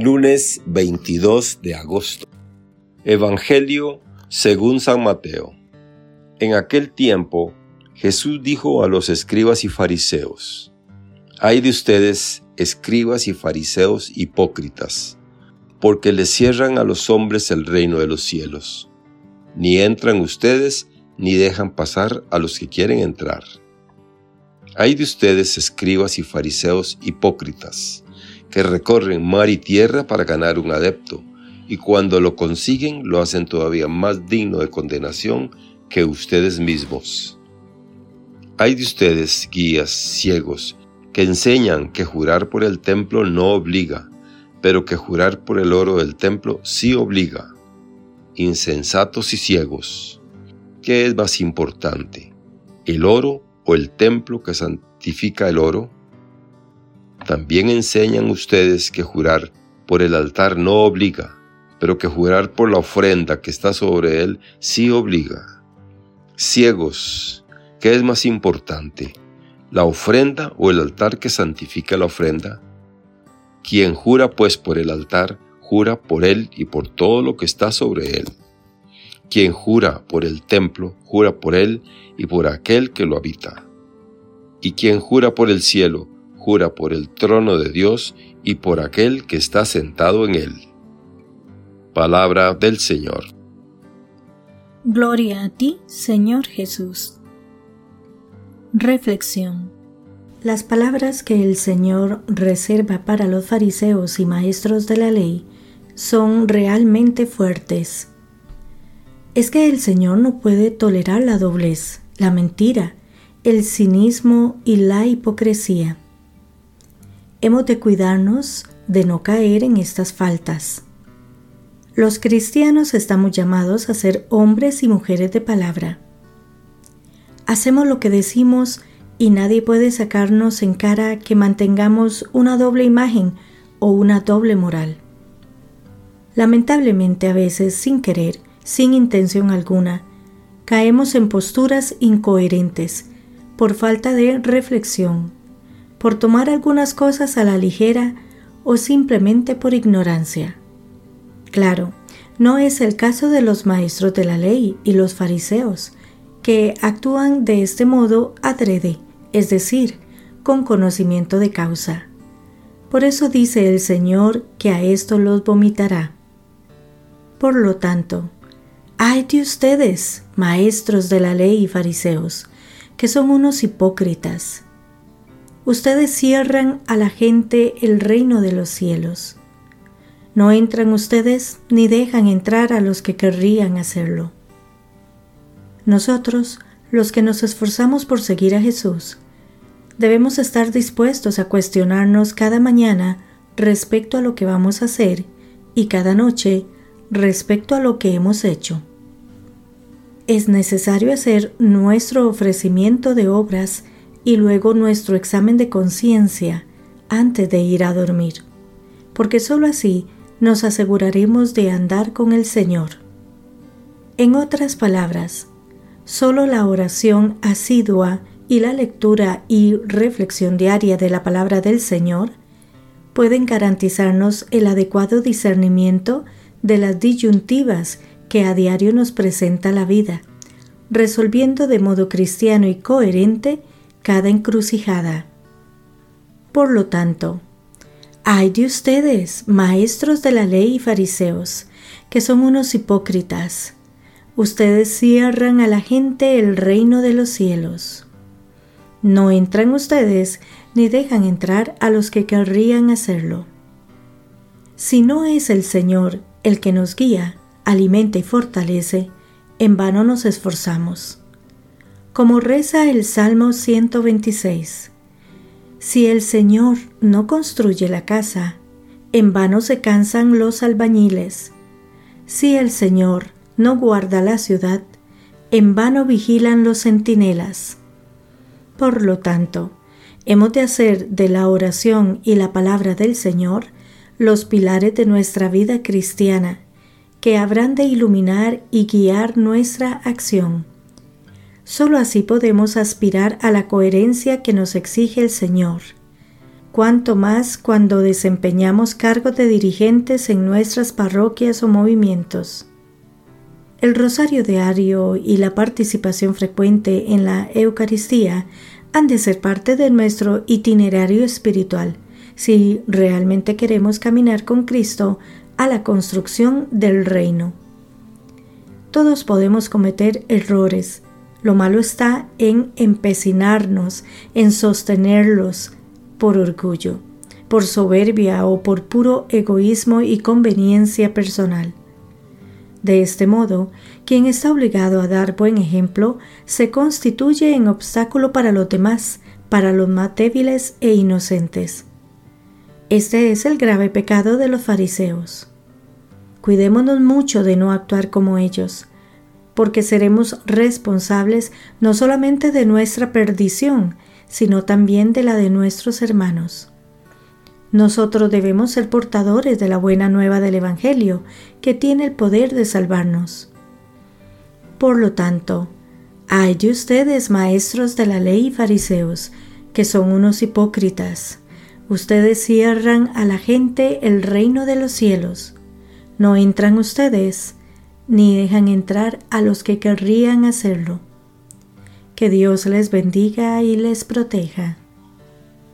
Lunes 22 de agosto. Evangelio según San Mateo. En aquel tiempo, Jesús dijo a los escribas y fariseos, Hay de ustedes, escribas y fariseos hipócritas, porque les cierran a los hombres el reino de los cielos. Ni entran ustedes, ni dejan pasar a los que quieren entrar. Hay de ustedes, escribas y fariseos hipócritas, que recorren mar y tierra para ganar un adepto, y cuando lo consiguen lo hacen todavía más digno de condenación que ustedes mismos. Hay de ustedes, guías ciegos, que enseñan que jurar por el templo no obliga, pero que jurar por el oro del templo sí obliga. Insensatos y ciegos. ¿Qué es más importante, el oro o el templo que santifica el oro? También enseñan ustedes que jurar por el altar no obliga, pero que jurar por la ofrenda que está sobre él sí obliga. Ciegos, ¿qué es más importante, la ofrenda o el altar que santifica la ofrenda? Quien jura pues por el altar, jura por él y por todo lo que está sobre él. Quien jura por el templo, jura por él y por aquel que lo habita. Y quien jura por el cielo, por el trono de Dios y por aquel que está sentado en él. Palabra del Señor. Gloria a ti, Señor Jesús. Reflexión. Las palabras que el Señor reserva para los fariseos y maestros de la ley son realmente fuertes. Es que el Señor no puede tolerar la doblez, la mentira, el cinismo y la hipocresía. Hemos de cuidarnos de no caer en estas faltas. Los cristianos estamos llamados a ser hombres y mujeres de palabra. Hacemos lo que decimos y nadie puede sacarnos en cara que mantengamos una doble imagen o una doble moral. Lamentablemente a veces, sin querer, sin intención alguna, caemos en posturas incoherentes por falta de reflexión por tomar algunas cosas a la ligera o simplemente por ignorancia. Claro, no es el caso de los maestros de la ley y los fariseos, que actúan de este modo adrede, es decir, con conocimiento de causa. Por eso dice el Señor que a esto los vomitará. Por lo tanto, ay de ustedes, maestros de la ley y fariseos, que son unos hipócritas, ustedes cierran a la gente el reino de los cielos. No entran ustedes ni dejan entrar a los que querrían hacerlo. Nosotros, los que nos esforzamos por seguir a Jesús, debemos estar dispuestos a cuestionarnos cada mañana respecto a lo que vamos a hacer y cada noche respecto a lo que hemos hecho. Es necesario hacer nuestro ofrecimiento de obras y luego nuestro examen de conciencia antes de ir a dormir, porque sólo así nos aseguraremos de andar con el Señor. En otras palabras, sólo la oración asidua y la lectura y reflexión diaria de la palabra del Señor pueden garantizarnos el adecuado discernimiento de las disyuntivas que a diario nos presenta la vida, resolviendo de modo cristiano y coherente cada encrucijada. Por lo tanto, hay de ustedes, maestros de la ley y fariseos, que son unos hipócritas. Ustedes cierran a la gente el reino de los cielos. No entran ustedes ni dejan entrar a los que querrían hacerlo. Si no es el Señor el que nos guía, alimenta y fortalece, en vano nos esforzamos como reza el Salmo 126. Si el Señor no construye la casa, en vano se cansan los albañiles. Si el Señor no guarda la ciudad, en vano vigilan los centinelas. Por lo tanto, hemos de hacer de la oración y la palabra del Señor los pilares de nuestra vida cristiana, que habrán de iluminar y guiar nuestra acción. Solo así podemos aspirar a la coherencia que nos exige el Señor. cuanto más cuando desempeñamos cargos de dirigentes en nuestras parroquias o movimientos. El rosario diario y la participación frecuente en la Eucaristía han de ser parte de nuestro itinerario espiritual si realmente queremos caminar con Cristo a la construcción del reino. Todos podemos cometer errores. Lo malo está en empecinarnos, en sostenerlos por orgullo, por soberbia o por puro egoísmo y conveniencia personal. De este modo, quien está obligado a dar buen ejemplo se constituye en obstáculo para los demás, para los más débiles e inocentes. Este es el grave pecado de los fariseos. Cuidémonos mucho de no actuar como ellos, porque seremos responsables no solamente de nuestra perdición, sino también de la de nuestros hermanos. Nosotros debemos ser portadores de la buena nueva del Evangelio, que tiene el poder de salvarnos. Por lo tanto, hay de ustedes, maestros de la ley y fariseos, que son unos hipócritas. Ustedes cierran a la gente el reino de los cielos. No entran ustedes, ni dejan entrar a los que querrían hacerlo. Que Dios les bendiga y les proteja.